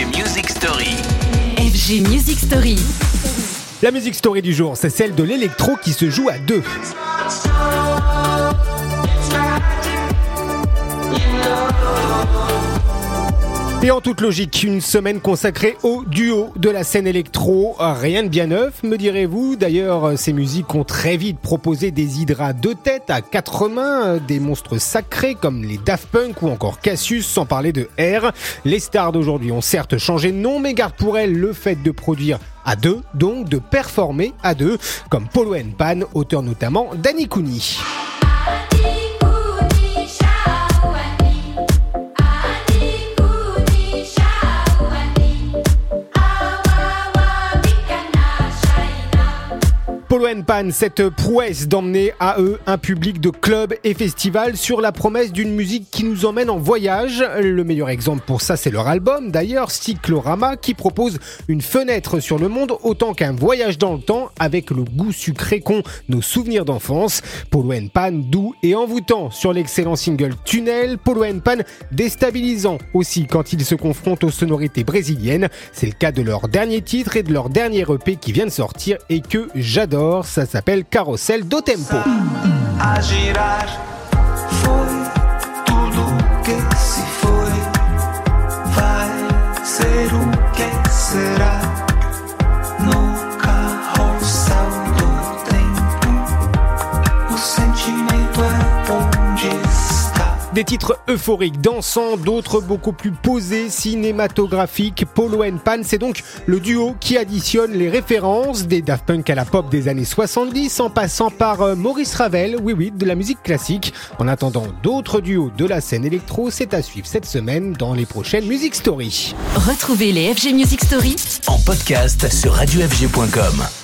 FG Music Story. FG Music Story. La musique story du jour, c'est celle de l'électro qui se joue à deux. Et en toute logique, une semaine consacrée au duo de la scène électro. Rien de bien neuf, me direz-vous. D'ailleurs, ces musiques ont très vite proposé des hydras de tête à quatre mains, des monstres sacrés comme les Daft Punk ou encore Cassius, sans parler de R. Les stars d'aujourd'hui ont certes changé de nom, mais gardent pour elles le fait de produire à deux, donc de performer à deux, comme Polo Pan, auteur notamment d'Annie Cooney. Polo Pan, cette prouesse d'emmener à eux un public de clubs et festivals sur la promesse d'une musique qui nous emmène en voyage. Le meilleur exemple pour ça, c'est leur album d'ailleurs, Cyclorama, qui propose une fenêtre sur le monde autant qu'un voyage dans le temps avec le goût sucré qu'ont nos souvenirs d'enfance. Polo Pan, doux et envoûtant sur l'excellent single Tunnel. Polo Pan, déstabilisant aussi quand ils se confrontent aux sonorités brésiliennes. C'est le cas de leur dernier titre et de leur dernier EP qui vient de sortir et que j'adore. Ça s'appelle Carousel do Tempo. Des titres euphoriques, dansants, d'autres beaucoup plus posés, cinématographiques. Polo Pan, c'est donc le duo qui additionne les références des Daft Punk à la pop des années 70 en passant par euh, Maurice Ravel, oui oui, de la musique classique. En attendant d'autres duos de la scène électro, c'est à suivre cette semaine dans les prochaines Music Story. Retrouvez les FG Music Story En podcast sur radiofg.com.